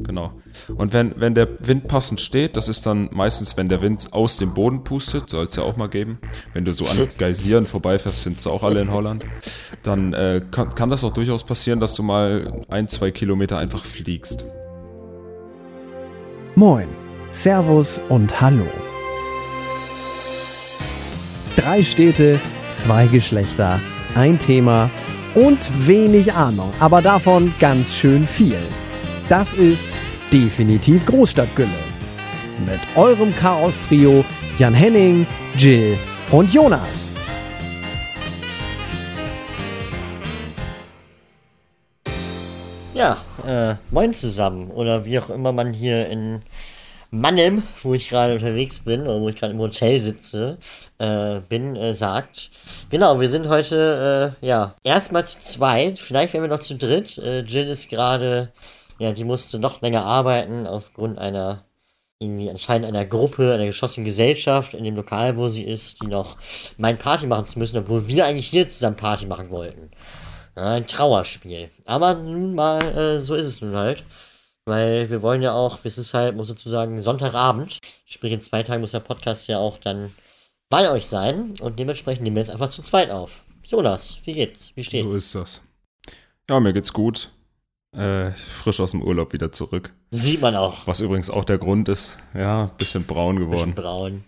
Genau. Und wenn, wenn der Wind passend steht, das ist dann meistens, wenn der Wind aus dem Boden pustet, soll es ja auch mal geben. Wenn du so an Geysiren vorbeifährst, findest du auch alle in Holland, dann äh, kann, kann das auch durchaus passieren, dass du mal ein, zwei Kilometer einfach fliegst. Moin, Servus und Hallo. Drei Städte, zwei Geschlechter, ein Thema und wenig Ahnung, aber davon ganz schön viel. Das ist definitiv Großstadtgülle. Mit eurem Chaos-Trio Jan Henning, Jill und Jonas. Ja, äh, moin zusammen. Oder wie auch immer man hier in Mannem, wo ich gerade unterwegs bin, oder wo ich gerade im Hotel sitze, äh, bin, äh, sagt. Genau, wir sind heute, äh, ja, erstmal zu zweit. Vielleicht werden wir noch zu dritt. Äh, Jill ist gerade ja, die musste noch länger arbeiten aufgrund einer, irgendwie anscheinend einer Gruppe, einer geschlossenen Gesellschaft in dem Lokal, wo sie ist, die noch mein Party machen zu müssen, obwohl wir eigentlich hier zusammen Party machen wollten. Ja, ein Trauerspiel. Aber nun mal, äh, so ist es nun halt. Weil wir wollen ja auch, es ist halt, muss sozusagen Sonntagabend. Sprich, in zwei Tagen muss der Podcast ja auch dann bei euch sein. Und dementsprechend nehmen wir jetzt einfach zu zweit auf. Jonas, wie geht's? Wie steht's? So ist das. Ja, mir geht's gut. Äh, frisch aus dem Urlaub wieder zurück. Sieht man auch. Was übrigens auch der Grund ist. Ja, bisschen braun geworden. Bisschen braun,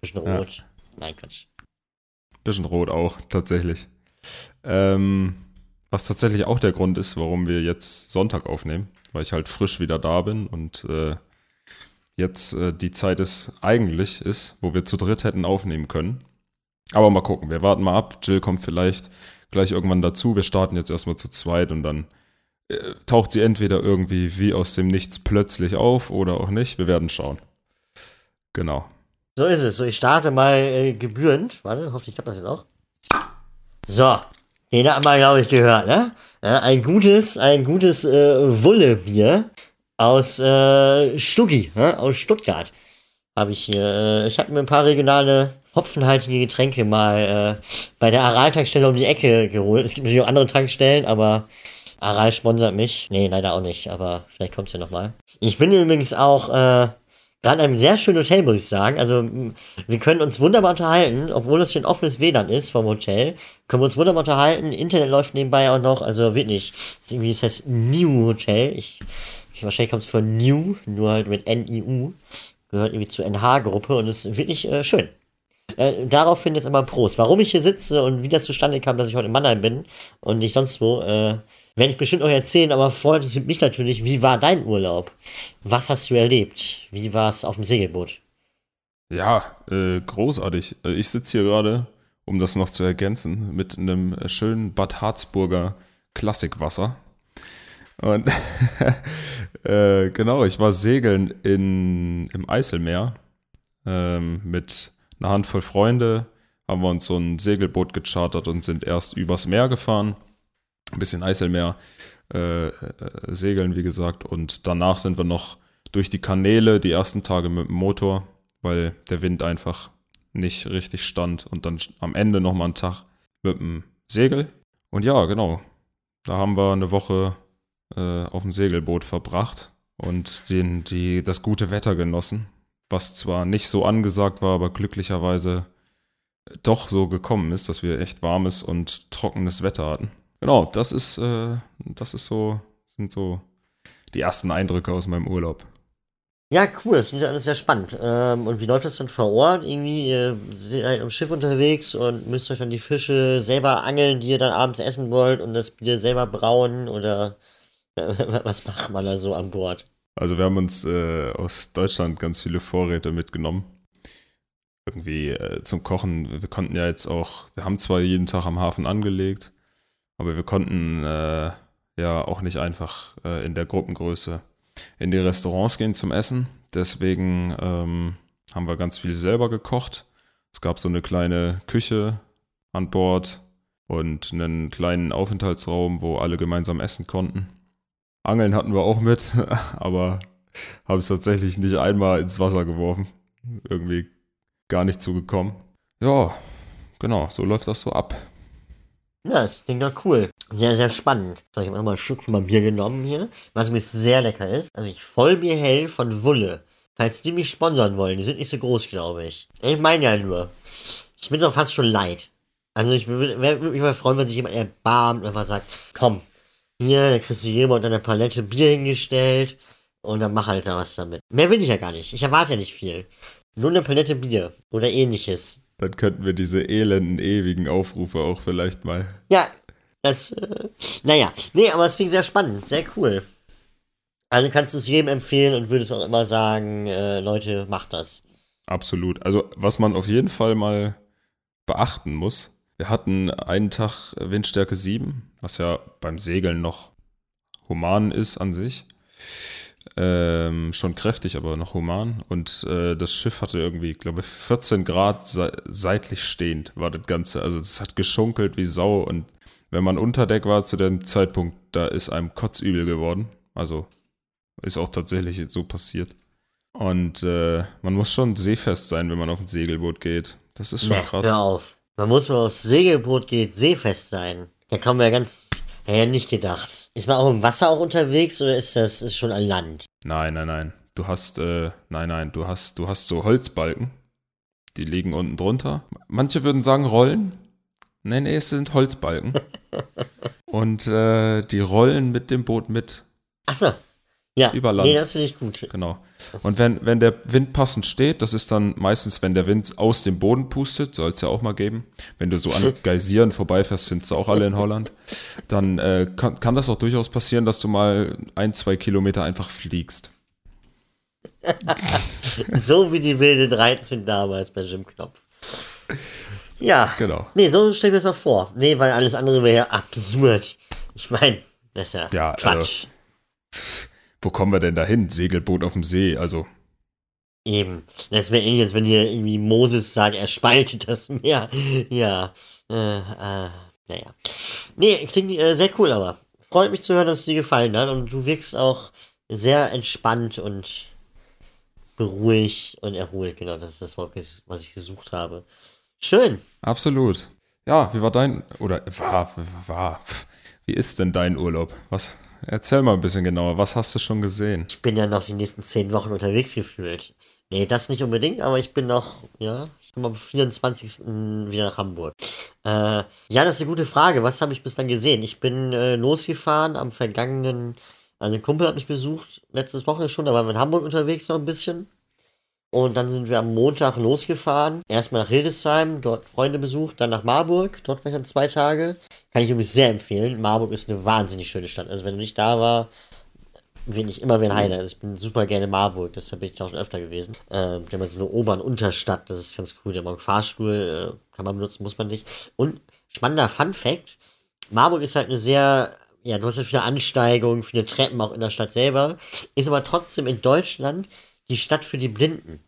bisschen rot. Ja. Nein, Quatsch. Bisschen rot auch, tatsächlich. Ähm, was tatsächlich auch der Grund ist, warum wir jetzt Sonntag aufnehmen, weil ich halt frisch wieder da bin und äh, jetzt äh, die Zeit ist eigentlich ist, wo wir zu dritt hätten aufnehmen können. Aber mal gucken, wir warten mal ab. Jill kommt vielleicht gleich irgendwann dazu. Wir starten jetzt erstmal zu zweit und dann äh, taucht sie entweder irgendwie wie aus dem Nichts plötzlich auf oder auch nicht. Wir werden schauen. Genau. So ist es. So, ich starte mal äh, gebührend. Warte, hoffentlich klappt das jetzt auch. So, den hat man, glaube ich, gehört, ne? Ja, ein gutes, ein gutes äh, Wullebier aus äh, Stuggi, ne? aus Stuttgart. Habe ich hier. Äh, ich habe mir ein paar regionale hopfenhaltige Getränke mal äh, bei der Aral-Tankstelle um die Ecke geholt. Es gibt natürlich auch andere Tankstellen, aber Aral sponsert mich. Nee, leider auch nicht, aber vielleicht kommt es ja nochmal. Ich bin übrigens auch äh, gerade in einem sehr schönen Hotel, muss ich sagen. Also, wir können uns wunderbar unterhalten, obwohl es hier ein offenes WLAN ist vom Hotel. Können wir uns wunderbar unterhalten. Internet läuft nebenbei auch noch. Also, wirklich. Das, ist irgendwie, das heißt New Hotel. Ich, ich wahrscheinlich kommt es von New, nur halt mit N-I-U. Gehört irgendwie zur NH-Gruppe und ist wirklich äh, schön. Äh, daraufhin jetzt aber Prost. Warum ich hier sitze und wie das zustande kam, dass ich heute in Mannheim bin und nicht sonst wo, äh, werde ich bestimmt euch erzählen, aber vorher interessiert mich natürlich, wie war dein Urlaub? Was hast du erlebt? Wie war es auf dem Segelboot? Ja, äh, großartig. Äh, ich sitze hier gerade, um das noch zu ergänzen, mit einem schönen Bad Harzburger Klassikwasser. Und äh, genau, ich war segeln in, im Eiselmeer ähm, mit einer Handvoll Freunde, haben wir uns so ein Segelboot gechartert und sind erst übers Meer gefahren ein bisschen Eiselmeer äh, äh, segeln, wie gesagt. Und danach sind wir noch durch die Kanäle die ersten Tage mit dem Motor, weil der Wind einfach nicht richtig stand. Und dann am Ende nochmal einen Tag mit dem Segel. Und ja, genau. Da haben wir eine Woche äh, auf dem Segelboot verbracht und den, die, das gute Wetter genossen. Was zwar nicht so angesagt war, aber glücklicherweise doch so gekommen ist, dass wir echt warmes und trockenes Wetter hatten. Genau, das ist, äh, das ist so, sind so die ersten Eindrücke aus meinem Urlaub. Ja, cool, das klingt alles sehr spannend. Ähm, und wie läuft das denn vor Ort? Irgendwie, ihr seid am Schiff unterwegs und müsst euch dann die Fische selber angeln, die ihr dann abends essen wollt und das Bier selber brauen oder was macht man da so an Bord? Also wir haben uns äh, aus Deutschland ganz viele Vorräte mitgenommen. Irgendwie äh, zum Kochen. Wir konnten ja jetzt auch, wir haben zwar jeden Tag am Hafen angelegt, aber wir konnten äh, ja auch nicht einfach äh, in der Gruppengröße in die Restaurants gehen zum Essen. Deswegen ähm, haben wir ganz viel selber gekocht. Es gab so eine kleine Küche an Bord und einen kleinen Aufenthaltsraum, wo alle gemeinsam essen konnten. Angeln hatten wir auch mit, aber haben es tatsächlich nicht einmal ins Wasser geworfen. Irgendwie gar nicht zugekommen. Ja, genau, so läuft das so ab. Ja, das klingt doch cool. Sehr, sehr spannend. So, ich habe mal einen Schluck von meinem Bier genommen hier, was mir sehr lecker ist. Also ich Vollbier hell von Wulle. Falls die mich sponsern wollen, die sind nicht so groß, glaube ich. Ich meine ja nur. Ich bin es auch fast schon leid. Also ich würde mich mal freuen, wenn sich jemand erbarmt und einfach sagt, komm, hier, da kriegst du jemand eine Palette Bier hingestellt und dann mach halt da was damit. Mehr will ich ja gar nicht. Ich erwarte ja nicht viel. Nur eine Palette Bier oder ähnliches. Dann könnten wir diese elenden, ewigen Aufrufe auch vielleicht mal. Ja, das, äh, naja. Nee, aber es klingt sehr spannend, sehr cool. Also kannst du es jedem empfehlen und würdest auch immer sagen, äh, Leute, macht das. Absolut. Also, was man auf jeden Fall mal beachten muss, wir hatten einen Tag Windstärke 7, was ja beim Segeln noch human ist an sich. Ähm, schon kräftig, aber noch human. Und äh, das Schiff hatte irgendwie, glaube ich, 14 Grad se seitlich stehend war das Ganze. Also es hat geschunkelt wie Sau. Und wenn man unter Deck war zu dem Zeitpunkt, da ist einem kotzübel geworden. Also ist auch tatsächlich so passiert. Und äh, man muss schon seefest sein, wenn man auf ein Segelboot geht. Das ist schon Nee, krass. Hör auf. Man muss, wenn man aufs Segelboot geht, seefest sein. Da kann man ja ganz, ja nicht gedacht. Ist man auch im Wasser auch unterwegs oder ist das ist schon an Land? Nein, nein, nein. Du hast, äh, nein, nein, du hast, du hast so Holzbalken. Die liegen unten drunter. Manche würden sagen Rollen. Nee, nee, es sind Holzbalken. Und äh, die rollen mit dem Boot mit. Achso. Ja. Über Land. Nee, das finde ich gut. Genau. Und wenn, wenn der Wind passend steht, das ist dann meistens, wenn der Wind aus dem Boden pustet, soll es ja auch mal geben. Wenn du so an Geysiren vorbeifährst, findest du auch alle in Holland, dann äh, kann, kann das auch durchaus passieren, dass du mal ein, zwei Kilometer einfach fliegst. So wie die wilde 13 damals bei Jim Knopf. Ja. Genau. Nee, so stell ich mir das mal vor. Nee, weil alles andere wäre ja absurd. Ich meine, das ist ja, Ja, Quatsch. Wo kommen wir denn dahin? Segelboot auf dem See, also. Eben. Das wäre ähnlich, als wenn hier irgendwie Moses sagt, er spaltet das Meer. Ja. Äh, äh, naja. Nee, klingt äh, sehr cool, aber. Freut mich zu hören, dass es dir gefallen hat. Und du wirkst auch sehr entspannt und beruhigt und erholt. Genau, das ist das Wort, was ich gesucht habe. Schön. Absolut. Ja, wie war dein, oder war, war, wie ist denn dein Urlaub? Was, erzähl mal ein bisschen genauer, was hast du schon gesehen? Ich bin ja noch die nächsten zehn Wochen unterwegs gefühlt. Nee, das nicht unbedingt, aber ich bin noch, ja, ich komme am 24. wieder nach Hamburg. Äh, ja, das ist eine gute Frage. Was habe ich bis dann gesehen? Ich bin äh, losgefahren am vergangenen, also ein Kumpel hat mich besucht, letztes Woche schon, da waren wir in Hamburg unterwegs noch ein bisschen. Und dann sind wir am Montag losgefahren. Erstmal nach Hildesheim, dort Freunde besucht, dann nach Marburg. Dort war ich dann zwei Tage. Kann ich übrigens sehr empfehlen. Marburg ist eine wahnsinnig schöne Stadt. Also wenn du nicht da war, bin ich immer wie ein Heiner. Also ich bin super gerne Marburg, deshalb bin ich da auch schon öfter gewesen. Ähm, die haben so eine Ober- und Unterstadt, das ist ganz cool. Auch einen Fahrstuhl, äh, kann man benutzen, muss man nicht. Und spannender Fun Fact: Marburg ist halt eine sehr, ja, du hast ja viele Ansteigungen, viele Treppen auch in der Stadt selber, ist aber trotzdem in Deutschland die Stadt für die Blinden.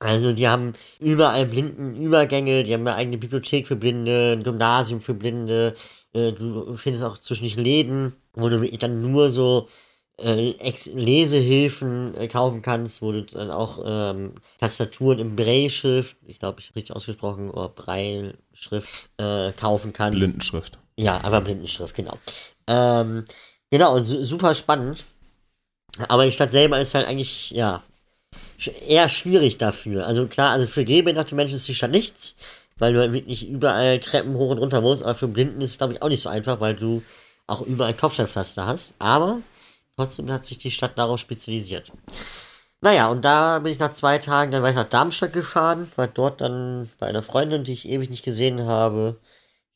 Also die haben überall Blindenübergänge, die haben eine eigene Bibliothek für Blinde, ein Gymnasium für Blinde. Äh, du findest auch zwischendurch Läden, wo du dann nur so äh, Lesehilfen äh, kaufen kannst, wo du dann auch ähm, Tastaturen im Braille-Schrift, ich glaube, ich habe richtig ausgesprochen, oder Braille-Schrift äh, kaufen kannst. Blindenschrift. Ja, aber Blindenschrift, genau. Ähm, genau, und su super spannend. Aber die Stadt selber ist halt eigentlich, ja, eher schwierig dafür. Also klar, also für gehbehinderte Menschen ist die Stadt nichts, weil du halt wirklich überall Treppen hoch und runter musst, aber für Blinden ist es, glaube ich, auch nicht so einfach, weil du auch überall Kopfsteinpflaster hast. Aber trotzdem hat sich die Stadt darauf spezialisiert. Naja, und da bin ich nach zwei Tagen, dann ich nach Darmstadt gefahren, war dort dann bei einer Freundin, die ich ewig nicht gesehen habe.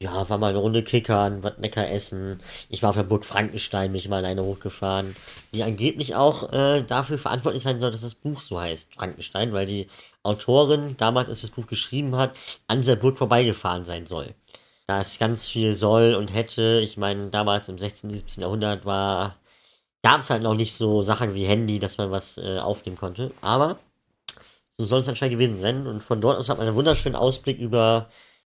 Ja, war mal eine Runde kickern, was lecker essen. Ich war auf der Burg Frankenstein, bin ich mal alleine hochgefahren, die angeblich auch äh, dafür verantwortlich sein soll, dass das Buch so heißt, Frankenstein, weil die Autorin, damals als das Buch geschrieben hat, an dieser Burg vorbeigefahren sein soll. Da es ganz viel soll und hätte, ich meine, damals im 16., 17. Jahrhundert war, gab es halt noch nicht so Sachen wie Handy, dass man was äh, aufnehmen konnte. Aber so soll es anscheinend gewesen sein. Und von dort aus hat man einen wunderschönen Ausblick über,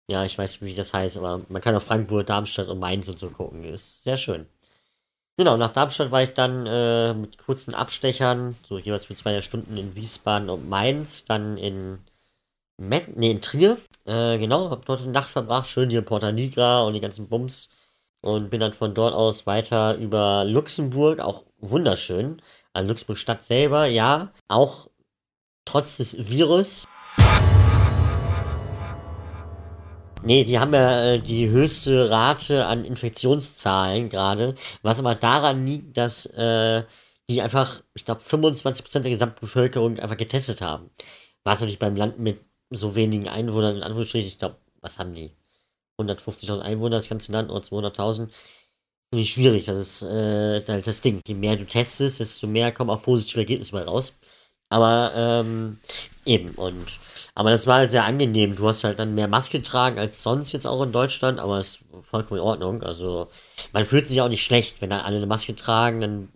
ja, ich weiß nicht, wie das heißt, aber man kann auf Frankfurt, Darmstadt und Mainz und so gucken. Ist sehr schön. Genau, nach Darmstadt war ich dann äh, mit kurzen Abstechern, so jeweils für zwei Stunden in Wiesbaden und Mainz, dann in Met, nee, in Trier. Äh, genau, hab dort eine Nacht verbracht, schön hier in Porta Nigra und die ganzen Bums. Und bin dann von dort aus weiter über Luxemburg, auch wunderschön. Also Luxemburg Stadt selber, ja, auch trotz des Virus. Nee, die haben ja äh, die höchste Rate an Infektionszahlen gerade, was aber daran liegt, dass äh, die einfach, ich glaube, 25% der Gesamtbevölkerung einfach getestet haben. Was natürlich beim Land mit so wenigen Einwohnern, in Anführungsstrichen, ich glaube, was haben die? 150.000 Einwohner, das ganze Land, oder 200.000. Nicht schwierig, das ist äh, das Ding. Je mehr du testest, desto mehr kommen auch positive Ergebnisse mal raus. Aber ähm, eben, und aber das war halt sehr angenehm. Du hast halt dann mehr Maske getragen als sonst jetzt auch in Deutschland, aber es ist vollkommen in Ordnung. Also man fühlt sich auch nicht schlecht, wenn dann alle eine Maske tragen, dann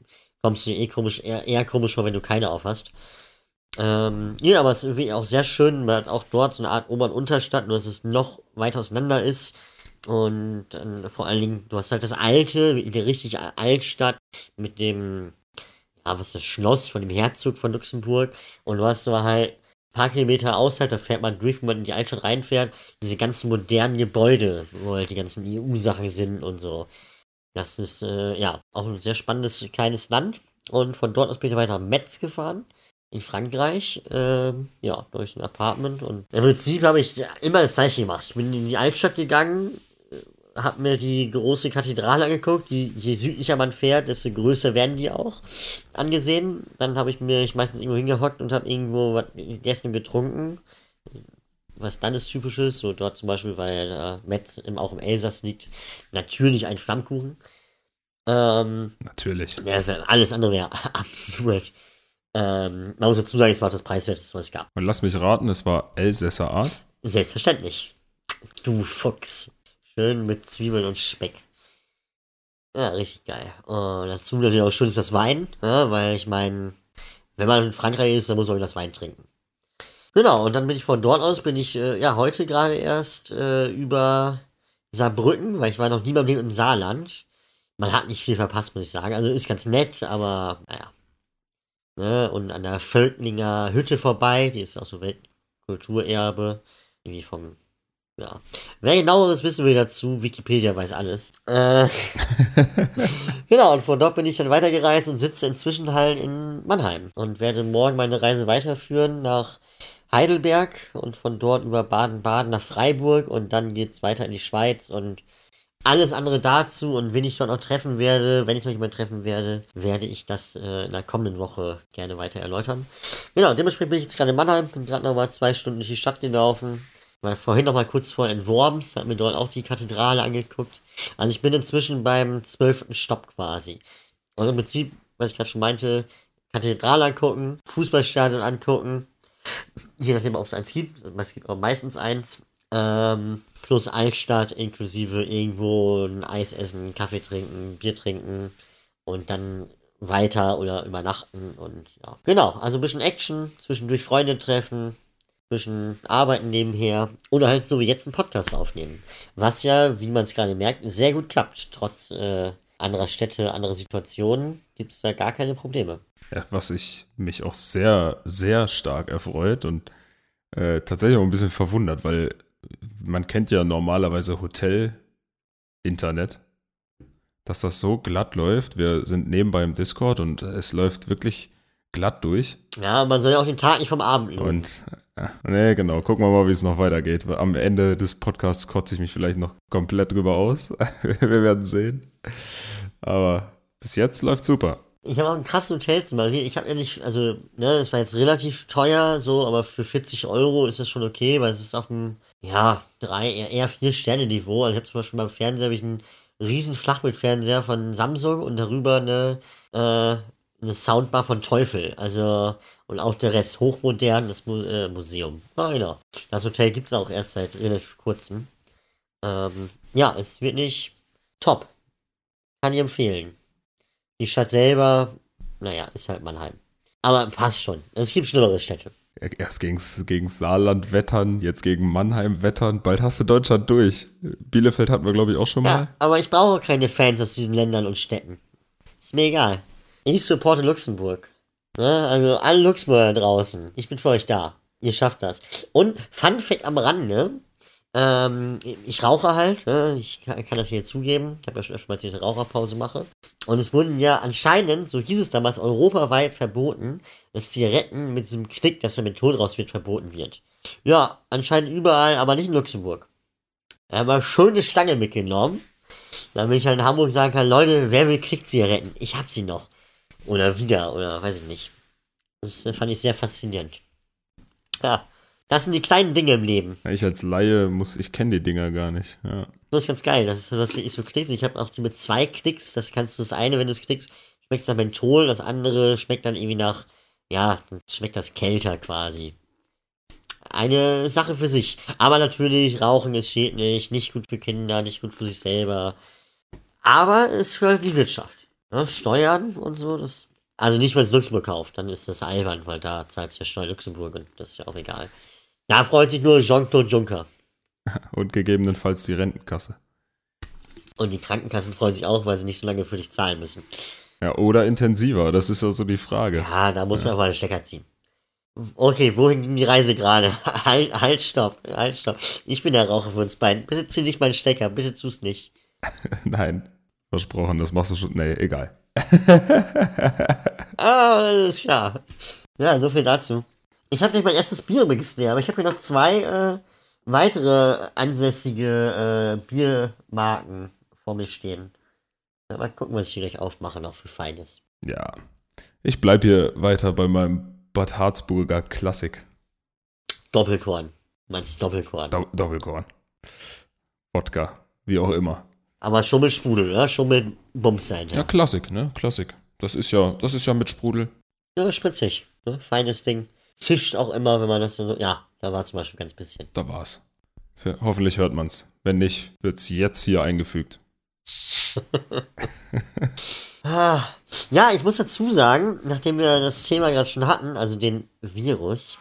kommst du dir eh komisch, eher, eher komisch vor, wenn du keine auf hast. Ähm, ja, aber es ist irgendwie auch sehr schön, man hat auch dort so eine Art Ober- und Unterstadt, nur dass es noch weiter auseinander ist. Und äh, vor allen Dingen, du hast halt das alte, die richtige Altstadt mit dem, ja, was ist das Schloss von dem Herzog von Luxemburg. Und du hast aber halt ein paar Kilometer außerhalb, da fährt man durch, wo man in die Altstadt reinfährt, diese ganzen modernen Gebäude, wo halt die ganzen EU-Sachen sind und so. Das ist, äh, ja, auch ein sehr spannendes kleines Land. Und von dort aus bin ich weiter nach Metz gefahren in Frankreich, ähm, ja, durch ein Apartment und im Prinzip habe ich immer das gleiche gemacht. Ich bin in die Altstadt gegangen, äh, habe mir die große Kathedrale angeguckt, die je südlicher man fährt, desto größer werden die auch angesehen. Dann habe ich mir ich meistens irgendwo hingehockt und habe irgendwo was gegessen und getrunken. Was dann ist typisches, so dort zum Beispiel, weil äh, Metz im, auch im Elsass liegt, natürlich ein Flammkuchen. Ähm, Natürlich. Ja, alles andere wäre absurd. Ähm, man muss dazu sagen, es war das preiswerteste, was es gab. Und lass mich raten, es war Elsässer Art. Selbstverständlich. Du Fuchs. Schön mit Zwiebeln und Speck. Ja, richtig geil. Und dazu natürlich auch schön ist das Wein, ja, weil ich meine, wenn man in Frankreich ist, dann muss man das Wein trinken. Genau, und dann bin ich von dort aus, bin ich äh, ja heute gerade erst äh, über Saarbrücken, weil ich war noch nie beim Leben im Saarland. Man hat nicht viel verpasst, muss ich sagen. Also ist ganz nett, aber naja, ne, und an der Völklinger Hütte vorbei, die ist auch so Weltkulturerbe, irgendwie vom, ja. Wer genaueres wissen will dazu, Wikipedia weiß alles. Äh, genau, und von dort bin ich dann weitergereist und sitze inzwischen halt in Mannheim und werde morgen meine Reise weiterführen nach Heidelberg und von dort über Baden-Baden nach Freiburg und dann geht's weiter in die Schweiz und alles andere dazu und wen ich dort noch treffen werde, wenn ich noch jemanden treffen werde, werde ich das äh, in der kommenden Woche gerne weiter erläutern. Genau, dementsprechend bin ich jetzt gerade in Mannheim, bin gerade noch mal zwei Stunden durch die Stadt gelaufen, war vorhin noch mal kurz vor in Worms, habe mir dort auch die Kathedrale angeguckt. Also ich bin inzwischen beim zwölften Stopp quasi. Und im Prinzip, was ich gerade schon meinte, Kathedrale angucken, Fußballstadion angucken, je nachdem, ob es eins gibt, es gibt aber meistens eins, ähm, plus Altstadt inklusive irgendwo ein Eis essen, Kaffee trinken, Bier trinken und dann weiter oder übernachten und ja. Genau, also ein bisschen Action, zwischendurch Freunde treffen, ein bisschen arbeiten nebenher oder halt so wie jetzt einen Podcast aufnehmen. Was ja, wie man es gerade merkt, sehr gut klappt. Trotz äh, anderer Städte, anderer Situationen gibt es da gar keine Probleme. Ja, was ich mich auch sehr, sehr stark erfreut und äh, tatsächlich auch ein bisschen verwundert, weil man kennt ja normalerweise Hotel-Internet, dass das so glatt läuft. Wir sind nebenbei im Discord und es läuft wirklich glatt durch. Ja, man soll ja auch den Tag nicht vom Abend üben. Und ja, nee, genau, gucken wir mal, wie es noch weitergeht. Am Ende des Podcasts kotze ich mich vielleicht noch komplett drüber aus. wir werden sehen. Aber bis jetzt läuft super. Ich habe auch ein krasses Hotelzimmer. Ich habe ja nicht, also, ne, das war jetzt relativ teuer, so, aber für 40 Euro ist das schon okay, weil es ist auf dem, ja, drei, eher, vier Sterne Niveau. Also ich habe zum Beispiel beim Fernseher ich einen riesen Flachbildfernseher von Samsung und darüber eine, äh, eine Soundbar von Teufel. Also, und auch der Rest hochmodern, das Mu äh, Museum. Ah, genau. Das Hotel gibt es auch erst seit relativ kurzem. Ähm, ja, es wird nicht top. Kann ich empfehlen. Die Stadt selber, naja, ist halt Mannheim. Aber passt schon. Es gibt schlimmere Städte. Erst gegen's, gegen Saarland wettern, jetzt gegen Mannheim wettern. Bald hast du Deutschland durch. Bielefeld hatten wir, glaube ich, auch schon mal. Ja, aber ich brauche keine Fans aus diesen Ländern und Städten. Ist mir egal. Ich supporte Luxemburg. Ne? Also alle Luxemburger draußen. Ich bin für euch da. Ihr schafft das. Und Fun Fact am Rande, ähm, ich rauche halt, ne? ich kann, kann, das hier zugeben. Ich habe ja schon öfter mal, eine Raucherpause mache. Und es wurden ja anscheinend, so hieß es damals, europaweit verboten, dass Zigaretten mit diesem Knick, dass der Menthol raus wird, verboten wird. Ja, anscheinend überall, aber nicht in Luxemburg. Da haben wir schöne Stange mitgenommen, damit ich halt in Hamburg sagen kann, Leute, wer will Knick-Zigaretten? Ich hab sie noch. Oder wieder, oder weiß ich nicht. Das fand ich sehr faszinierend. Ja. Das sind die kleinen Dinge im Leben. Ich als Laie muss, ich kenne die Dinger gar nicht. Ja. Das ist ganz geil. Das ist was wie ich so knicks. Ich habe auch die mit zwei Klicks. Das kannst du das eine, wenn du es knickst, schmeckt nach Menthol, das andere schmeckt dann irgendwie nach, ja, schmeckt das kälter quasi. Eine Sache für sich. Aber natürlich, Rauchen ist schädlich, nicht gut für Kinder, nicht gut für sich selber. Aber es für die Wirtschaft. Ne? Steuern und so, das. Also nicht, weil es Luxemburg kauft, dann ist das albern, weil da zahlt es ja Steuer Luxemburg und das ist ja auch egal. Da freut sich nur Jean-Claude Juncker. Und gegebenenfalls die Rentenkasse. Und die Krankenkassen freuen sich auch, weil sie nicht so lange für dich zahlen müssen. Ja, oder intensiver, das ist also die Frage. Ja, da muss ja. man aber einen Stecker ziehen. Okay, wohin ging die Reise gerade? Halt, halt, stopp, halt, stopp. Ich bin der Raucher für uns beiden. Bitte zieh nicht meinen Stecker, bitte tu's nicht. Nein, versprochen, das machst du schon. Nee, egal. alles klar. Ja, so viel dazu. Ich habe nicht mein erstes Bier übrigens leer, aber ich habe hier noch zwei äh, weitere ansässige äh, Biermarken vor mir stehen. Ja, mal gucken, was ich hier gleich aufmache noch für Feines. Ja. Ich bleib hier weiter bei meinem Bad Harzburger Klassik. Doppelkorn. Meinst Doppelkorn? Do Doppelkorn. Wodka. Wie auch immer. Aber schon mit Sprudel, oder? Schon mit Bums sein. Ja, ja Klassik, ne? Klassik. Das ist ja, das ist ja mit Sprudel. Ja, spritzig. Ne? Feines Ding zischt auch immer, wenn man das so. Ja, da war zum Beispiel ganz bisschen. Da war's. Hoffentlich hört man's. Wenn nicht, wird's jetzt hier eingefügt. Ah, ja, ich muss dazu sagen, nachdem wir das Thema gerade schon hatten, also den Virus.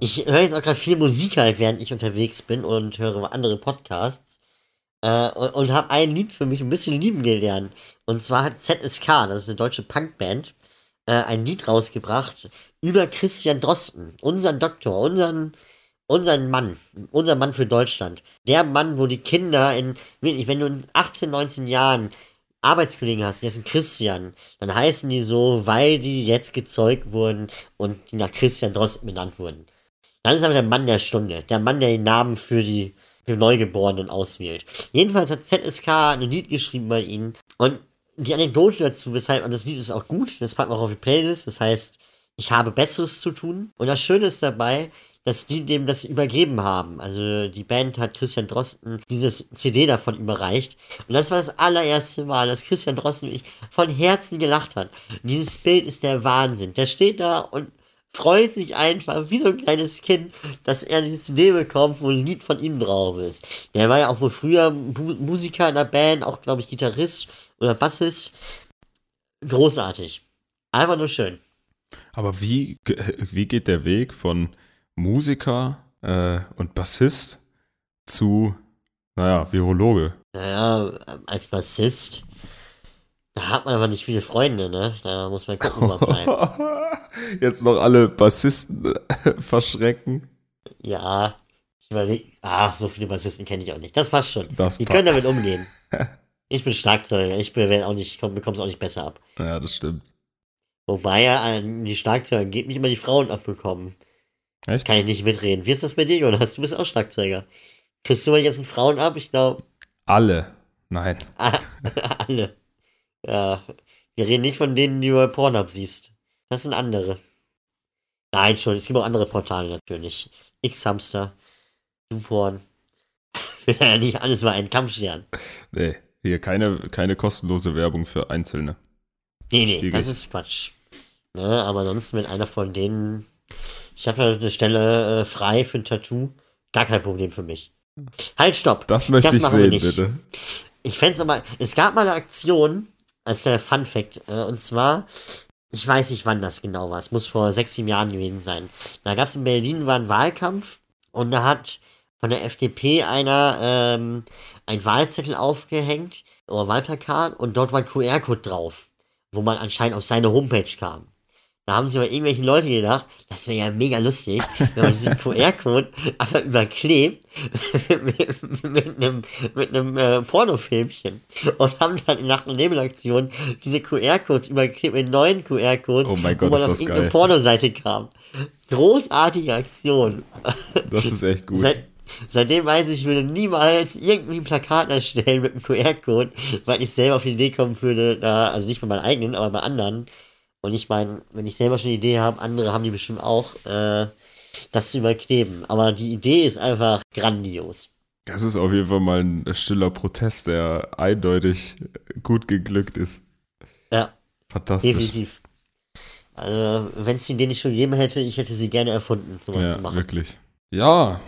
Ich höre jetzt auch gerade viel Musik halt, während ich unterwegs bin und höre andere Podcasts. Äh, und, und habe ein Lied für mich ein bisschen lieben gelernt. Und zwar hat ZSK, das ist eine deutsche Punkband, äh, ein Lied rausgebracht über Christian Drosten, unseren Doktor, unseren, unseren Mann, unser Mann für Deutschland. Der Mann, wo die Kinder in, wenn du in 18, 19 Jahren Arbeitskollegen hast, die sind Christian, dann heißen die so, weil die jetzt gezeugt wurden und die nach Christian Drosten benannt wurden. Dann ist aber der Mann der Stunde, der Mann, der den Namen für die für Neugeborenen auswählt. Jedenfalls hat ZSK ein Lied geschrieben bei ihnen und die Anekdote dazu, weshalb, und das Lied ist auch gut, das packen wir auch auf die Playlist, das heißt, ich habe Besseres zu tun. Und das Schöne ist dabei, dass die dem das übergeben haben. Also die Band hat Christian Drosten dieses CD davon überreicht. Und das war das allererste Mal, dass Christian Drosten mich von Herzen gelacht hat. Und dieses Bild ist der Wahnsinn. Der steht da und freut sich einfach wie so ein kleines Kind, dass er dieses CD bekommt, wo ein Lied von ihm drauf ist. Der war ja auch wohl früher Musiker in der Band, auch glaube ich Gitarrist oder Bassist. Großartig. Einfach nur schön. Aber wie, wie geht der Weg von Musiker äh, und Bassist zu, naja, Virologe? Naja, als Bassist, da hat man aber nicht viele Freunde, ne? Da muss man gucken, wo man bleibt. Jetzt noch alle Bassisten verschrecken. Ja, ich überlege, ach, so viele Bassisten kenne ich auch nicht. Das passt schon. Das Die können damit umgehen. Ich bin Schlagzeuger, ich bin auch nicht, bekomme es auch nicht besser ab. Ja, das stimmt. Wobei ja die Schlagzeuger geht nicht immer die Frauen abbekommen. Echt? Kann ich nicht mitreden. Wie ist das bei dir, Jonas? Du bist auch Schlagzeuger. Kriegst du mal jetzt Frauen ab? Ich glaube. Alle. Nein. alle. Ja. Wir reden nicht von denen, die du bei Pornhub siehst. Das sind andere. Nein, schon. Es gibt auch andere Portale natürlich. X-Hamster. YouPorn. will ja nicht alles mal einen Kampf scheren. Nee. Hier keine, keine kostenlose Werbung für Einzelne. Nee, nee, Schwierig. das ist Quatsch. Ne, aber sonst mit einer von denen. Ich habe ja eine Stelle äh, frei für ein Tattoo. Gar kein Problem für mich. Halt, stopp. Das möchte das ich sehen, bitte. Ich fände es aber. Es gab mal eine Aktion, als der Fun Fact, äh, und zwar. Ich weiß nicht, wann das genau war. Es muss vor sechs, sieben Jahren gewesen sein. Da gab es in Berlin war ein Wahlkampf und da hat von der FDP einer ähm, ein Wahlzettel aufgehängt oder Wahlplakat und dort war ein QR-Code drauf, wo man anscheinend auf seine Homepage kam. Da haben sich aber irgendwelche Leute gedacht, das wäre ja mega lustig, wenn man diesen QR-Code einfach überklebt mit, mit einem, mit einem äh, Pornofilmchen und haben dann nach einer Nebelaktion diese QR-Codes überklebt mit neuen QR-Codes, Oh mein wo man ist auf das irgendeine geil. Pornoseite kam. Großartige Aktion. Das ist echt gut. Seit, seitdem weiß ich, ich würde niemals irgendwie ein Plakat erstellen mit einem QR-Code, weil ich selber auf die Idee kommen würde, da, also nicht bei meinen eigenen, aber bei anderen. Und ich meine, wenn ich selber schon eine Idee habe, andere haben die bestimmt auch, äh, das zu überkleben. Aber die Idee ist einfach grandios. Das ist auf jeden Fall mal ein stiller Protest, der eindeutig gut geglückt ist. Ja, Fantastisch. definitiv. Also, wenn es die Idee nicht schon gegeben hätte, ich hätte sie gerne erfunden, sowas Ja, zu machen. wirklich. Ja,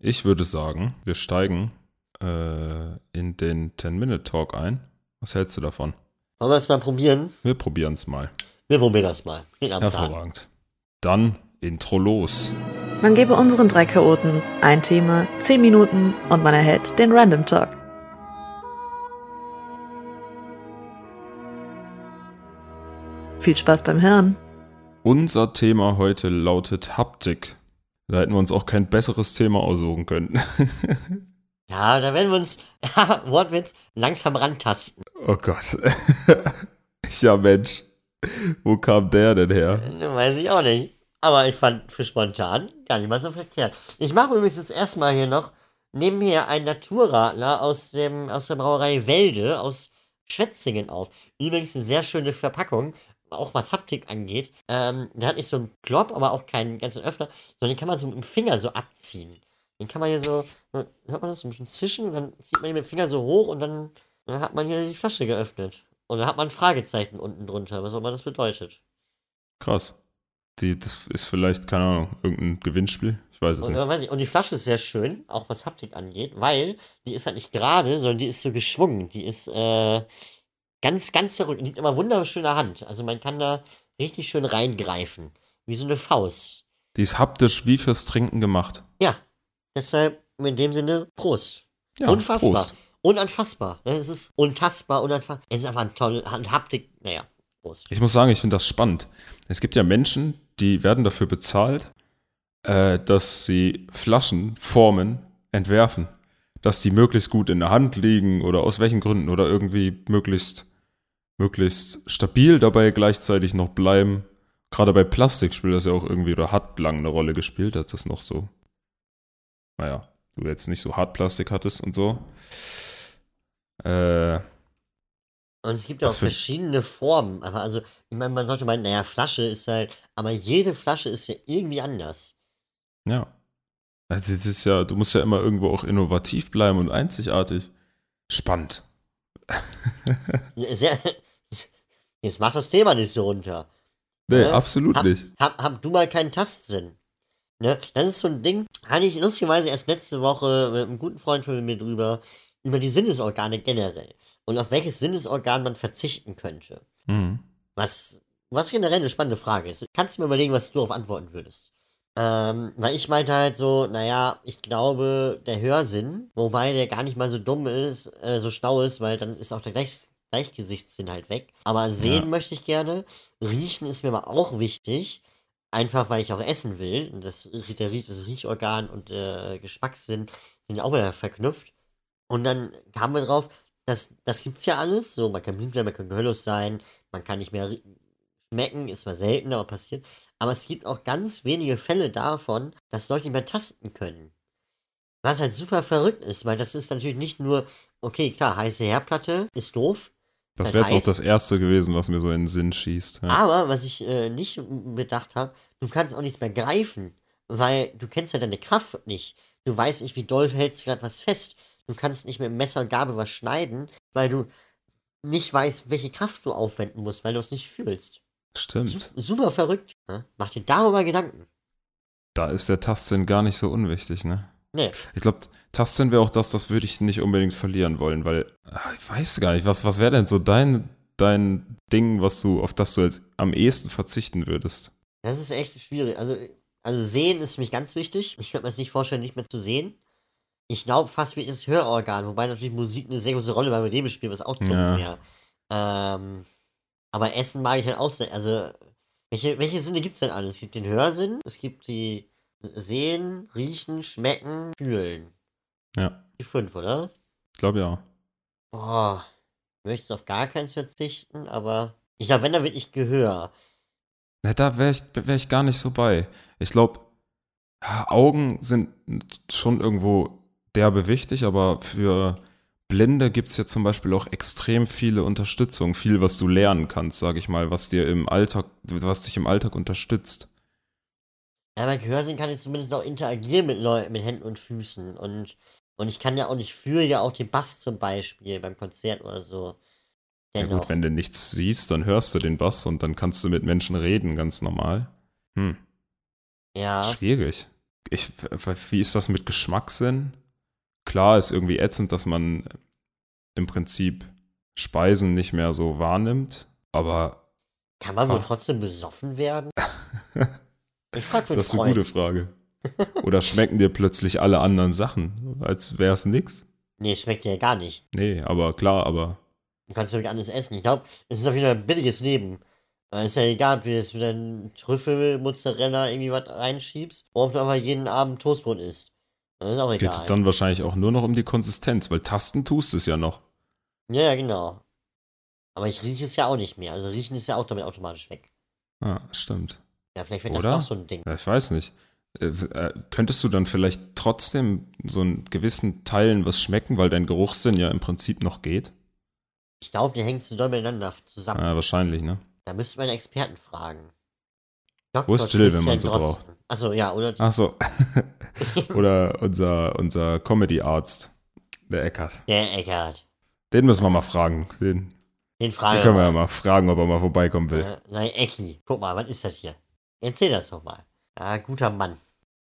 ich würde sagen, wir steigen äh, in den 10-Minute-Talk ein. Was hältst du davon? Wollen wir es mal probieren? Wir probieren es mal. Wir probieren das mal. Hervorragend. Dann Intro los. Man gebe unseren drei Chaoten ein Thema, 10 Minuten und man erhält den Random Talk. Viel Spaß beim Hören. Unser Thema heute lautet Haptik. Da hätten wir uns auch kein besseres Thema aussuchen können. Ja, da werden wir uns, Wortwitz, langsam rantasten. oh Gott. ja, Mensch. Wo kam der denn her? Weiß ich auch nicht. Aber ich fand für spontan gar nicht mal so verkehrt. Ich mache übrigens jetzt erstmal hier noch nebenher einen Naturradler aus, dem, aus der Brauerei Welde aus Schwetzingen auf. Übrigens eine sehr schöne Verpackung, auch was Haptik angeht. Ähm, der hat nicht so einen Klopp, aber auch keinen ganzen Öffner, sondern den kann man so mit dem Finger so abziehen. Den kann man hier so, hört man das, so ein bisschen zischen dann zieht man ihn mit dem Finger so hoch und dann, dann hat man hier die Flasche geöffnet. Und dann hat man ein Fragezeichen unten drunter, was auch immer das bedeutet. Krass. Die, das ist vielleicht, keine Ahnung, irgendein Gewinnspiel. Ich weiß es Und, nicht. äh, weiß ich, und die Flasche ist sehr schön, auch was Haptik angeht, weil die ist halt nicht gerade, sondern die ist so geschwungen. Die ist äh, ganz, ganz verrückt. und Liegt immer wunderschön in der Hand. Also man kann da richtig schön reingreifen. Wie so eine Faust. Die ist haptisch wie fürs Trinken gemacht. Ja. Deshalb in dem Sinne Prost. Ja, Unfassbar. Prost. Unanfassbar. ne? Es ist untastbar, unanfassbar. Es ist einfach ein toll, ein Haptik. Naja, Prost. Ich muss sagen, ich finde das spannend. Es gibt ja Menschen, die werden dafür bezahlt, äh, dass sie Flaschen formen, entwerfen. Dass die möglichst gut in der Hand liegen oder aus welchen Gründen oder irgendwie möglichst, möglichst stabil dabei gleichzeitig noch bleiben. Gerade bei Plastik spielt das ja auch irgendwie oder hat lang eine Rolle gespielt, dass das noch so, naja, du jetzt nicht so Hartplastik hattest und so. Äh, Und es gibt ja auch verschiedene Formen. Aber also, ich meine, man sollte meinen, naja, Flasche ist halt, aber jede Flasche ist ja irgendwie anders. Ja. Also das ist ja, du musst ja immer irgendwo auch innovativ bleiben und einzigartig. Spannend. Sehr, jetzt mach das Thema nicht so runter. Nee, Ja. absolut Hab, nicht. hab, hab du mal keinen Tastsinn. Ne? Das ist so ein Ding, hatte ich lustigerweise erst letzte Woche mit einem guten Freund von mir drüber, über die Sinnesorgane generell. Und auf welches Sinnesorgan man verzichten könnte. Mhm. Was, was generell eine spannende Frage ist. Kannst du mir überlegen, was du darauf antworten würdest? Ähm, weil ich meinte halt so, naja, ich glaube, der Hörsinn, wobei der gar nicht mal so dumm ist, äh, so schlau ist, weil dann ist auch der Gleich Gleichgesichtssinn halt weg. Aber sehen Ja. möchte ich gerne. Riechen ist mir aber auch wichtig. Einfach weil ich auch essen will. Und das, der, das Riechorgan und äh, Geschmackssinn sind ja auch wieder verknüpft. Und dann kamen wir drauf, das, das gibt's ja alles. So, man kann blind werden, man kann gehörlos sein, man kann nicht mehr schmecken, ist mal selten, aber passiert. Aber es gibt auch ganz wenige Fälle davon, dass Leute nicht mehr tasten können. Was halt super verrückt ist, weil das ist natürlich nicht nur, okay, klar, heiße Herdplatte ist doof, Das Halt wäre jetzt auch das erste gewesen, was mir so in den Sinn schießt. Ja. aber was ich äh, nicht bedacht habe, du kannst auch nichts mehr greifen, weil du kennst ja deine Kraft nicht. Du weißt nicht, wie doll hältst du gerade was fest. Du kannst nicht mit Messer und Gabel was schneiden, weil du nicht weißt, welche Kraft du aufwenden musst, weil du es nicht fühlst. Su Stimmt. super verrückt. Ne? Mach dir darüber Gedanken. Da ist der Tastsinn gar nicht so unwichtig, ne? Nee. Ich glaube, Tastsinn wäre auch das, das würde ich nicht unbedingt verlieren wollen, weil ah, ich weiß gar nicht, was, was wäre denn so dein, dein Ding, was du, auf das du jetzt am ehesten verzichten würdest? Das ist echt schwierig. Also, also sehen ist für mich ganz wichtig. Ich könnte mir das nicht vorstellen, nicht mehr zu sehen. Ich glaube fast wie das Hörorgan, wobei natürlich Musik eine sehr große Rolle bei meinem Leben spielt, was auch dumm Ja. wäre. Ähm, aber Essen mag ich halt auch sehr. Also, Welche, welche Sinne gibt es denn alles? Es gibt den Hörsinn, es gibt die Sehen, Riechen, Schmecken, Fühlen. Ja, Die fünf, oder? ich glaube ja. Boah, ich möchte auf gar keins verzichten, aber ich glaube, wenn, dann wirklich Gehör. Na, da wäre ich, wär ich gar nicht so bei. Ich glaube, Augen sind schon irgendwo derbe wichtig, aber für Blinde gibt es ja zum Beispiel auch extrem viele Unterstützung, viel, was du lernen kannst, sage ich mal, was dir im Alltag, was dich im Alltag unterstützt. Ja, bei Gehörsinn kann ich zumindest noch interagieren mit Leuten, mit Händen und Füßen. Und, und ich kann ja auch nicht führe ja auch den Bass zum Beispiel beim Konzert oder so. Ja gut, wenn du nichts siehst, dann hörst du den Bass und dann kannst du mit Menschen reden, ganz normal. Hm, ja. schwierig. Ich, wie ist das mit Geschmackssinn? Klar ist irgendwie ätzend, dass man im Prinzip Speisen nicht mehr so wahrnimmt, aber Kann man wohl Ach. trotzdem besoffen werden? Ich frage für einen das ist eine gute Frage. Oder schmecken dir plötzlich alle anderen Sachen, als wäre es nix? Nee, schmeckt dir ja gar nicht. Nee, aber klar, aber Du kannst wirklich alles essen. Ich glaube, es ist auf jeden Fall ein billiges Leben. Es ist ja egal, ob du jetzt wieder einen Trüffel, Mozzarella, irgendwie was reinschiebst, oder ob du einfach jeden Abend Toastbrot isst. Das ist auch geht egal. dann wahrscheinlich auch nur noch um die Konsistenz, weil Tasten tust es ja noch. Ja, ja, genau. Aber ich rieche es ja auch nicht mehr. Also riechen ist ja auch damit automatisch weg. Ah, stimmt. Ja, vielleicht wird das Oder? auch so ein Ding. Ja, ich weiß nicht. Äh, äh, könntest du dann vielleicht trotzdem so einen gewissen Teilen was schmecken, weil dein Geruchssinn ja im Prinzip noch geht? Ich glaube, die hängen zu doll miteinander zusammen. Ja, wahrscheinlich, ne? Da wir einen Experten fragen. Wo ist Jill, wenn man sie braucht? Achso, ja, oder? Ach so. Oder unser, unser Comedy-Arzt, der Eckart. Der Eckart. Den müssen wir mal fragen. Den, Den den fragen können wir wir ja mal fragen, ob er mal vorbeikommen will. Äh, nein, Ecki. Guck mal, was ist das hier? Erzähl das doch mal. Ja, guter Mann.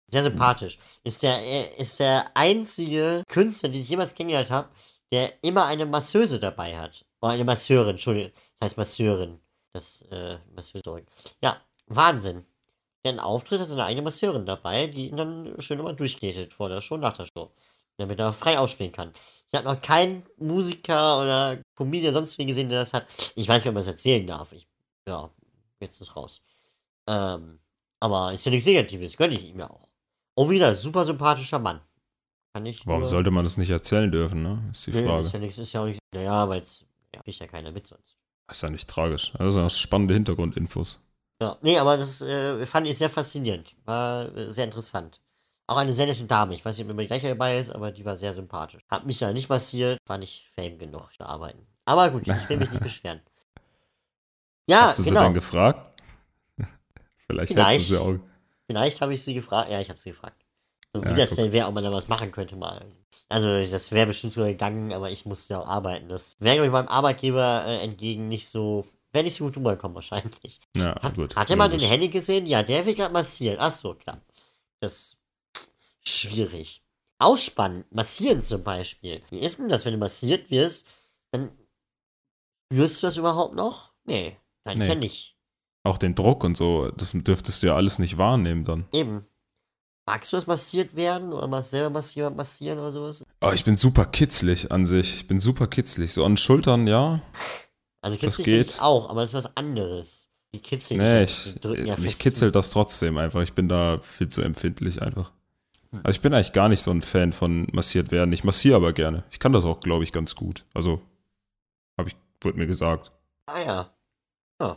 Sehr sympathisch. Ist der, er ist der einzige Künstler, den ich jemals kennengelernt habe, der immer eine Masseuse dabei hat. Oder eine Masseurin, Entschuldigung. Das heißt Masseurin. Das, äh, Masseuse. Ja, Wahnsinn. Der einen Auftritt hat seine eigene Masseurin dabei, die ihn dann schön immer durchknetet vor der Show, nach der Show. Damit er frei ausspielen kann. Ich habe noch keinen Musiker oder Comedian sonst wie gesehen, der das hat. Ich weiß nicht, ob man das erzählen darf. Ich, ja, jetzt ist raus. Ähm, aber ist ja nichts Negatives, gönne ich ihm ja auch. Oh, wieder, super sympathischer Mann. Kann ich. Warum sollte man das nicht erzählen dürfen, ne? Ist die Nö, Frage. Ist ja nichts, ist ja auch nichts. Naja, weil es. Ja, kriegt ja keiner mit sonst. Ist ja nicht tragisch. Das sind spannende Hintergrundinfos. Ja, nee, aber das äh, fand ich sehr faszinierend. War äh, sehr interessant. Auch eine sehr nette Dame. Ich weiß nicht, ob immer die gleiche dabei ist, aber die war sehr sympathisch. Hat mich da nicht massiert, war nicht fame genug zu arbeiten. Aber gut, ich will mich nicht beschweren. Ja, Hast du sie genau. dann gefragt? Vielleicht, Vielleicht. sie auch. Vielleicht habe ich sie gefragt. Ja, ich habe sie gefragt. So, wie Ja, das guck. denn wäre, ob man da was machen könnte mal. Also, das wäre bestimmt sogar gegangen, aber ich musste ja auch arbeiten. Das wäre, glaube ich, meinem Arbeitgeber äh, entgegen nicht so. Wäre nicht so gut rüberkommen, wahrscheinlich. Ja, Hat, gut. hat mal den. Henny gesehen? Ja, der wird gerade massieren. Ach so, klar. Das schwierig. Ausspannen, massieren zum Beispiel. Wie ist denn das, wenn du massiert wirst? Dann spürst du das überhaupt noch? Nee, dann Nee. ja nicht. Auch den Druck und so, das dürftest du ja alles nicht wahrnehmen dann. Eben. Magst du das massiert werden oder machst selber massieren, massieren oder sowas? Oh, ich bin super kitzlig an sich. Ich bin super kitzlig. So an Schultern, ja. Also Das kitzelig bin geht. auch, aber das ist was anderes. Die kitzeln Nee, ich, drücken ja mich kitzelt das trotzdem einfach. Ich bin da viel zu empfindlich einfach. Hm. Also ich bin eigentlich gar nicht so ein Fan von massiert werden. Ich massiere aber gerne. Ich kann das auch, glaube ich, ganz gut. Also, habe ich, wurde mir gesagt. Ah ja. Ja.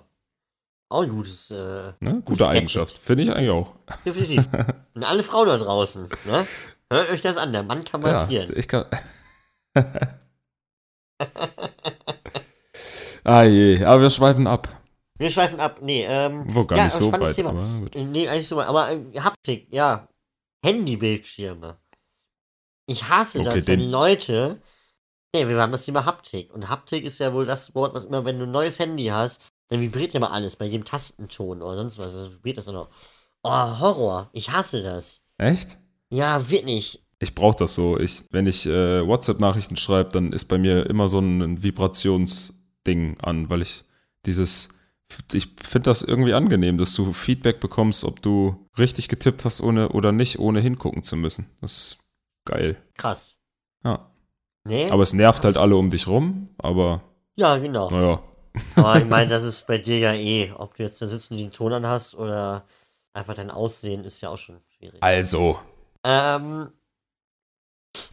Auch ein gutes, äh, Ne? Gutes Gute Eigenschaft. Finde ich eigentlich auch. definitiv. Und alle Frauen da draußen, ne? Hört euch das an, der Mann kann massieren. Ja, ich kann. ah je, aber wir schweifen ab. Wir schweifen ab. Nee, ähm. Wo gar ja, nicht so weit. Thema. Aber gut. Nee, eigentlich so weit. Aber äh, Haptik, ja. Handybildschirme. Ich hasse Okay, das, wenn Leute. Nee, wir haben das Thema Haptik. Und Haptik ist ja wohl das Wort, was immer, wenn du ein neues Handy hast, dann vibriert ja mal alles bei jedem Tastenton oder sonst was. Also vibriert das auch noch. Oh, Horror. Ich hasse das. Echt? Ja, wirklich. Ich brauche das so. Ich, wenn ich äh, WhatsApp-Nachrichten schreibe, dann ist bei mir immer so ein Vibrationsding an, weil ich dieses. Ich finde das irgendwie angenehm, dass du Feedback bekommst, ob du richtig getippt hast ohne oder nicht, ohne hingucken zu müssen. Das ist geil. Krass. Ja. Nee? Aber es nervt halt alle um dich rum, aber ja, genau. naja, Aber ich meine, das ist bei dir ja eh, ob du jetzt da sitzen den Ton an hast oder einfach dein Aussehen ist ja auch schon schwierig. Also, Ähm,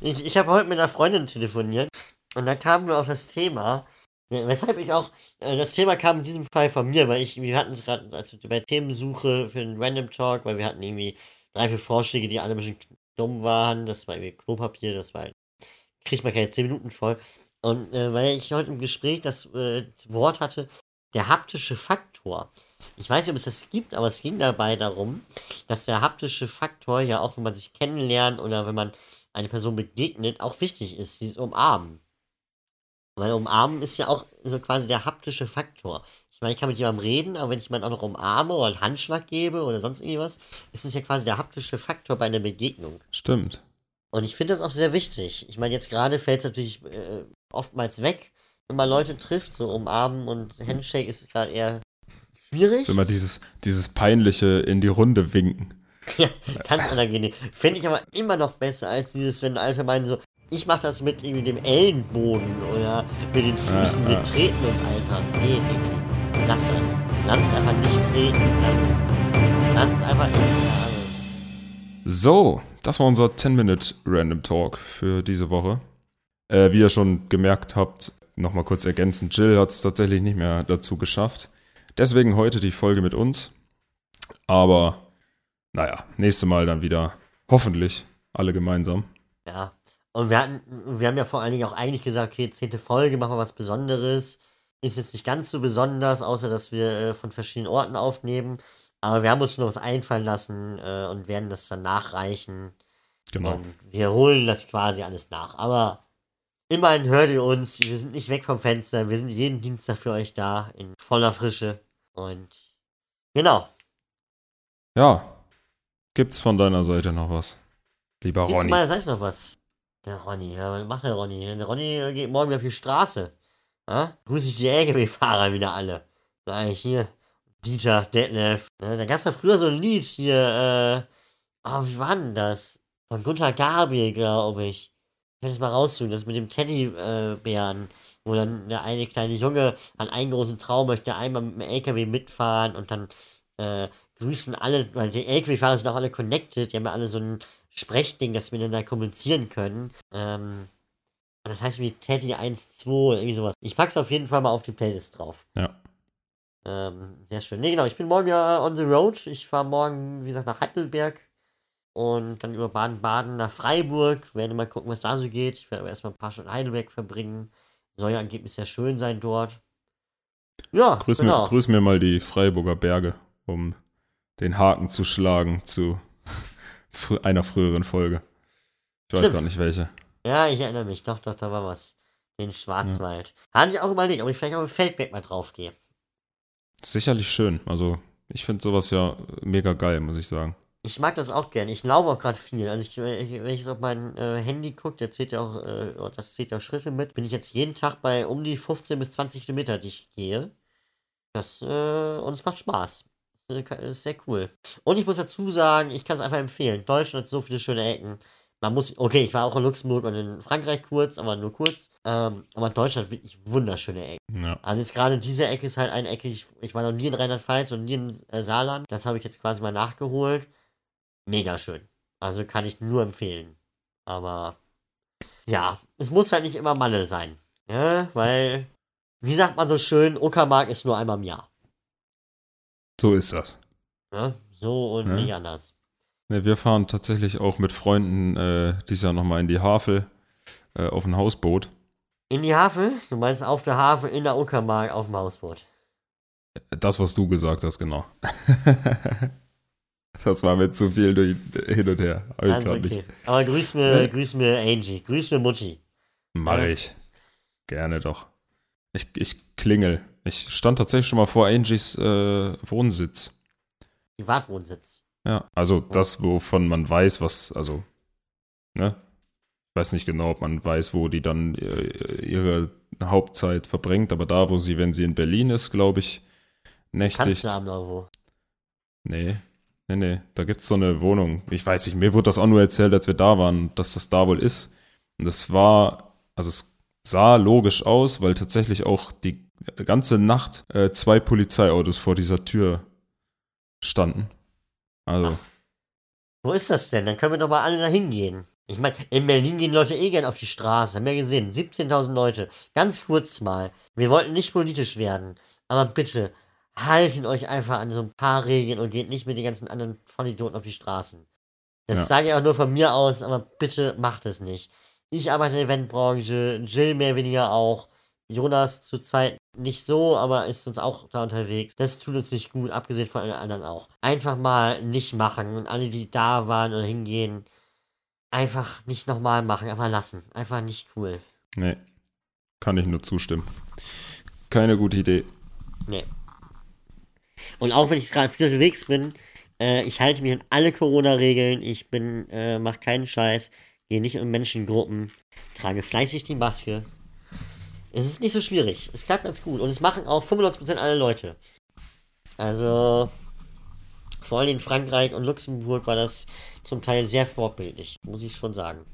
ich ich habe heute mit einer Freundin telefoniert und da kamen wir auf das Thema, weshalb ich auch, äh, das Thema kam in diesem Fall von mir, weil ich, wir hatten es gerade, als wir bei Themensuche für den Random Talk, weil wir hatten irgendwie drei, vier Vorschläge, die alle ein bisschen dumm waren, das war irgendwie Klopapier, das war, kriegt man keine zehn Minuten voll. Und äh, weil ich heute im Gespräch das äh, Wort hatte, der haptische Faktor. Ich weiß nicht, ob es das gibt, aber es ging dabei darum, dass der haptische Faktor ja auch, wenn man sich kennenlernt oder wenn man eine Person begegnet, auch wichtig ist, dieses Umarmen. Weil Umarmen ist ja auch so quasi der haptische Faktor. Ich meine, ich kann mit jemandem reden, aber wenn ich jemanden auch noch umarme oder einen Handschlag gebe oder sonst irgendwas, ist es ja quasi der haptische Faktor bei einer Begegnung. stimmt. Und ich finde das auch sehr wichtig. Ich meine, jetzt gerade fällt es natürlich äh, oftmals weg, wenn man Leute trifft. So umarmen und Handshake ist gerade eher schwierig. Ist immer dieses, dieses peinliche in die Runde winken. Ja, ganz unangenehm. Finde ich aber immer noch besser als dieses, wenn Alte meinen so, ich mache das mit irgendwie dem Ellenbogen oder mit den Füßen, Ja, wir ja. treten uns einfach. Nee, nee, nee. Lass das. Lass es einfach nicht treten. Lass es. Lass es einfach in So, das war unser 10-Minute Random Talk für diese Woche. Äh, wie ihr schon gemerkt habt, nochmal kurz ergänzend, Jill hat es tatsächlich nicht mehr dazu geschafft. Deswegen heute die Folge mit uns. Aber, naja, nächste Mal dann wieder, hoffentlich, alle gemeinsam. Ja. Und wir hatten, wir haben ja vor allen Dingen auch eigentlich gesagt, okay, zehnte Folge, machen wir was Besonderes. Ist jetzt nicht ganz so besonders, außer dass wir äh, von verschiedenen Orten aufnehmen. Aber wir haben uns schon noch was einfallen lassen äh, und werden das dann nachreichen. Genau. Und wir holen das quasi alles nach. Aber immerhin hört ihr uns. Wir sind nicht weg vom Fenster. Wir sind jeden Dienstag für euch da in voller Frische. Und genau. Ja, gibt's von deiner Seite noch was? Lieber Ist Ronny. mal, sag ich noch was. Der Ronny, was macht der Ronny? Der Ronny geht morgen wieder auf die Straße. Ja? Grüße ich die LKW-Fahrer wieder alle. Sag ich hier, Dieter, Detlef. Ne? Da gab's ja früher so ein Lied hier, äh, oh, wie war denn das? Von Gunther Gabriel, glaube ich. Ich werde es mal raussuchen, das mit dem Teddybären, wo dann der eine kleine Junge an einen großen Traum möchte einmal mit dem LKW mitfahren und dann äh, grüßen alle, weil die LKW-Fahrer sind auch alle connected, die haben ja alle so ein Sprechding, dass wir miteinander kommunizieren können. Ähm, und das heißt wie Teddy 1.2 oder irgendwie sowas. Ich pack's auf jeden Fall mal auf die Playlist drauf. Ja. Ähm, sehr schön. Nee, genau, ich bin morgen ja on the road. Ich fahre morgen, wie gesagt, nach Heidelberg und dann über Baden-Baden nach Freiburg. Werde mal gucken, was da so geht. Ich werde aber erstmal ein paar Stunden Heidelberg verbringen. Soll ja angeblich sehr schön sein dort. Ja, Grüß, genau. mir, grüß mir mal die Freiburger Berge, um den Haken zu schlagen zu einer früheren Folge. Ich weiß Stimmt. gar nicht welche. Ja, ich erinnere mich. Doch, doch, da war was. Den Schwarzwald. Hatte ich auch überlegt, ob ich vielleicht auf den Feldberg mal drauf gehe. Sicherlich schön. Also, ich finde sowas ja mega geil, muss ich sagen. Ich mag das auch gern. Ich laufe auch gerade viel. Also ich, wenn ich jetzt auf mein äh, Handy gucke, der zählt ja auch, äh, das zählt ja Schritte mit, bin ich jetzt jeden Tag bei um die 15 bis 20 Kilometer, die ich gehe. Das, äh, und es macht Spaß. Ist, sehr cool. Und ich muss dazu sagen, ich kann es einfach empfehlen. Deutschland hat so viele schöne Ecken. Man muss, okay, ich war auch in Luxemburg und in Frankreich kurz, aber nur kurz. Ähm, aber Deutschland hat wirklich wunderschöne Ecken. Ja. Also jetzt gerade diese Ecke ist halt eine Ecke, ich, ich war noch nie in Rheinland-Pfalz und nie in äh, Saarland. Das habe ich jetzt quasi mal nachgeholt. Mega schön. Also kann ich nur empfehlen. Aber ja, es muss halt nicht immer Malle sein. Ja, weil, wie sagt man so schön, Uckermark ist nur einmal im Jahr. So ist das. Ja, so und Ja. nicht anders. Ne, wir fahren tatsächlich auch mit Freunden äh, dieses Jahr nochmal in die Havel äh, auf ein Hausboot. In die Havel? Du meinst auf der Havel in der Uckermark auf dem Hausboot. Das, was du gesagt hast, genau. das war mir zu viel durch, hin und her. Ich Also okay. Aber grüß mir, grüß mir Angie, grüß mir Mutti. Mach Ja. ich. Gerne doch. Ich, ich klingel. Ich stand tatsächlich schon mal vor Angies äh, Wohnsitz. Privatwohnsitz. Ja, also das, wovon man weiß, was, also, ne? Ich weiß nicht genau, ob man weiß, wo die dann äh, ihre Hauptzeit verbringt, aber da, wo sie, wenn sie in Berlin ist, glaube ich, nächtigt. Kanzleramt irgendwo. Nee, nee, nee. Da gibt's so eine Wohnung. Ich weiß nicht, mir wurde das auch nur erzählt, als wir da waren, dass das da wohl ist. Und das war, also es sah logisch aus, weil tatsächlich auch die ganze Nacht äh, zwei Polizeiautos vor dieser Tür standen. Also, Wo ist das denn? Dann können wir doch mal alle da hingehen. Ich meine, in Berlin gehen Leute eh gern auf die Straße. Haben wir gesehen. 17.000 Leute. Ganz kurz mal. Wir wollten nicht politisch werden. Aber bitte, haltet euch einfach an so ein paar Regeln und geht nicht mit den ganzen anderen Vollidioten auf die Straßen. Das Ja. sage ich auch nur von mir aus, aber bitte macht es nicht. Ich arbeite in der Eventbranche, Jill mehr oder weniger auch. Jonas zurzeit nicht so, aber ist uns auch da unterwegs. Das tut uns nicht gut, abgesehen von allen anderen auch. Einfach mal nicht machen und alle, die da waren oder hingehen, einfach nicht nochmal machen, einfach lassen. Einfach nicht cool. nee. Kann ich nur zustimmen. Keine gute Idee. Nee. Und auch wenn ich gerade viel unterwegs bin, äh, ich halte mich an alle Corona-Regeln. Ich bin, äh, mach keinen Scheiß, gehe nicht in Menschengruppen, trage fleißig die Maske. Es ist nicht so schwierig. Es klappt ganz gut. Und es machen auch 95% aller Leute. Also, vor allem in Frankreich und Luxemburg war das zum Teil sehr vorbildlich, muss ich schon sagen.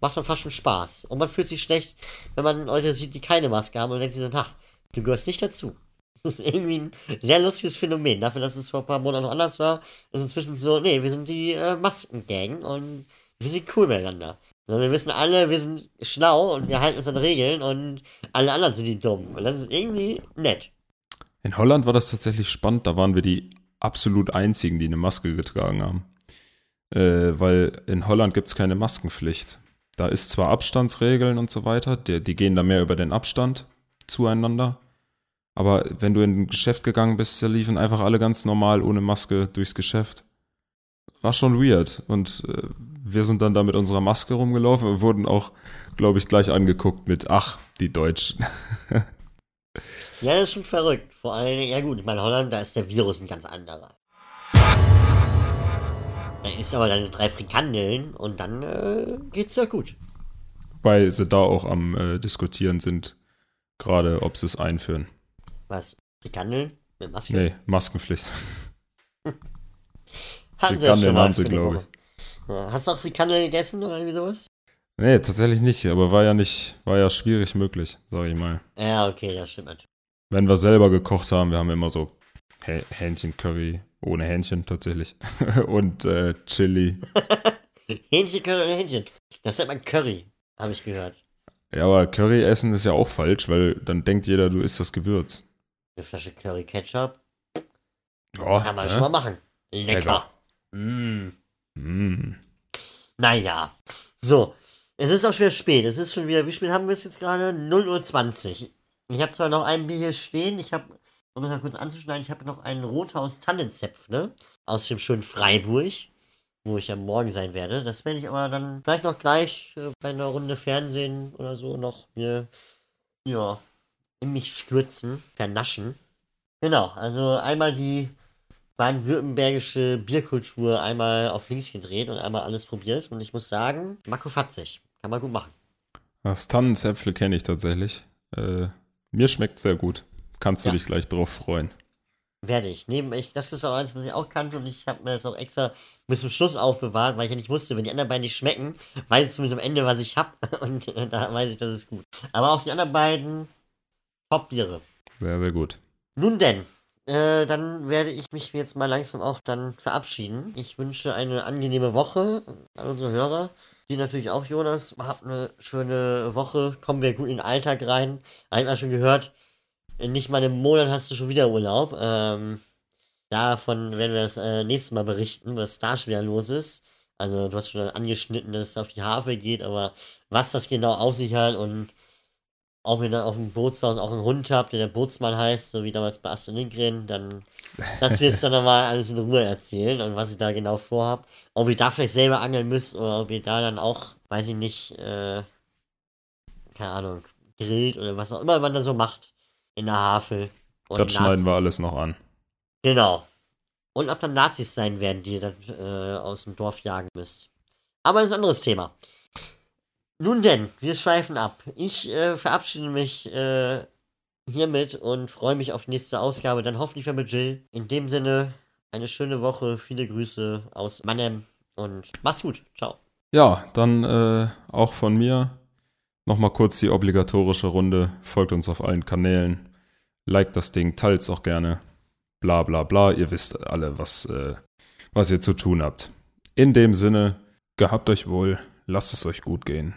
Macht dann fast schon Spaß. Und man fühlt sich schlecht, wenn man Leute sieht, die keine Maske haben und denkt sich so, ach, du gehörst nicht dazu. Das ist irgendwie ein sehr lustiges Phänomen. Dafür, dass es vor ein paar Monaten noch anders war, ist inzwischen so, nee, wir sind die äh, Maskengang und wir sind cool miteinander. Also wir wissen alle, wir sind schlau und wir halten uns an Regeln und alle anderen sind die dumm. Und das ist irgendwie nett. In Holland war das tatsächlich spannend. Da waren wir die absolut einzigen, die eine Maske getragen haben. Äh, weil in Holland gibt es keine Maskenpflicht. Da ist zwar Abstandsregeln und so weiter, die, die gehen da mehr über den Abstand zueinander. Aber wenn du in ein Geschäft gegangen bist, da liefen einfach alle ganz normal ohne Maske durchs Geschäft. War schon weird. Und äh, wir sind dann da mit unserer Maske rumgelaufen und wurden auch, glaube ich, gleich angeguckt mit, ach, die Deutschen. Ja, das ist schon verrückt. Vor allem, ja gut, ich meine, Holland, da ist der Virus ein ganz anderer. Dann isst aber deine drei Frikandeln und dann äh, geht's ja gut. Weil sie da auch am äh, Diskutieren sind, gerade ob sie es einführen. Was? Frikandeln? Mit Maske? Nee, Maskenpflicht. Hatten sie Frikandeln schon mal haben sie, für die glaub Woche. Ja, Hast du auch Frikandeln gegessen oder irgendwie sowas? Nee, tatsächlich nicht, aber war ja nicht, war ja schwierig möglich, sag ich mal. Ja, okay, das stimmt natürlich. Wenn wir selber gekocht haben, wir haben immer so Hä- Hähnchencurry, ohne Hähnchen tatsächlich. Und äh, Chili. Hähnchen, Curry, Hähnchen. Das nennt man Curry, habe ich gehört. Ja, aber Curry essen ist ja auch falsch, weil dann denkt jeder, du isst das Gewürz. Eine Flasche Curry Ketchup Oh, kann man ne? schon mal machen. Lecker. Lecker. Mm. Mm. Naja. So. Es ist auch schon wieder spät. Es ist schon wieder, wie spät haben wir es jetzt gerade? 0.20 Uhr. Ich habe zwar noch ein Bier hier stehen. Ich habe, um das mal kurz anzuschneiden, ich habe noch einen Rothaus Tannenzäpfle aus dem schönen Freiburg, wo ich am Morgen sein werde. Das werde ich aber dann vielleicht noch gleich äh, bei einer Runde Fernsehen oder so noch mir, ja, in mich stürzen, vernaschen. Genau, also einmal die baden-württembergische Bierkultur einmal auf links gedreht und einmal alles probiert. Und ich muss sagen, Marco fatzig. Kann man gut machen. Das Tannenzäpfle kenne ich tatsächlich. Äh, mir schmeckt sehr gut. Kannst du Ja. dich gleich drauf freuen. Werde ich. Neben ich, das ist auch eins, was ich auch kannte und ich habe mir das auch extra bis zum Schluss aufbewahrt, weil ich ja nicht wusste, wenn die anderen beiden nicht schmecken, weiß ich zumindest am Ende, was ich habe. Und äh, da weiß ich, das ist gut. Aber auch die anderen beiden Top-Biere. Sehr, sehr gut. Nun denn, äh, dann werde ich mich jetzt mal langsam auch dann verabschieden. Ich wünsche eine angenehme Woche an unsere Hörer. Die natürlich auch, Jonas. Habt eine schöne Woche. Kommen wir gut in den Alltag rein. Hab ich mal schon gehört, in nicht mal einem Monat hast du schon wieder Urlaub. Ähm, davon werden wir das äh, nächstes Mal berichten, was da schon wieder los ist. Also du hast schon angeschnitten, dass es auf die Harfe geht, aber was das genau auf sich hat und auch wenn ihr auf dem Bootshaus auch einen Hund habt, der der Bootsmann heißt, so wie damals bei Astrid Lindgren, dann das wirst du dann mal alles in Ruhe erzählen und was ihr da genau vorhabt. Ob ihr da vielleicht selber angeln müsst oder ob ihr da dann auch, weiß ich nicht, äh, keine Ahnung, grillt oder was auch immer man da so macht in der Havel. Und Das schneiden wir alles noch an. Genau. Und ob dann Nazis sein werden, die ihr dann äh, aus dem Dorf jagen müsst. Aber das ist ein anderes Thema. Nun denn, wir schweifen ab. Ich äh, verabschiede mich äh, hiermit und freue mich auf die nächste Ausgabe. Dann hoffentlich wieder mit Jill. In dem Sinne, eine schöne Woche. Viele Grüße aus Mannheim und macht's gut. Ciao. Ja, dann äh, auch von mir Nochmal kurz die obligatorische Runde. Folgt uns auf allen Kanälen. Liked das Ding, teilt es auch gerne. Bla bla bla. Ihr wisst alle, was, äh, was ihr zu tun habt. In dem Sinne, gehabt euch wohl, lasst es euch gut gehen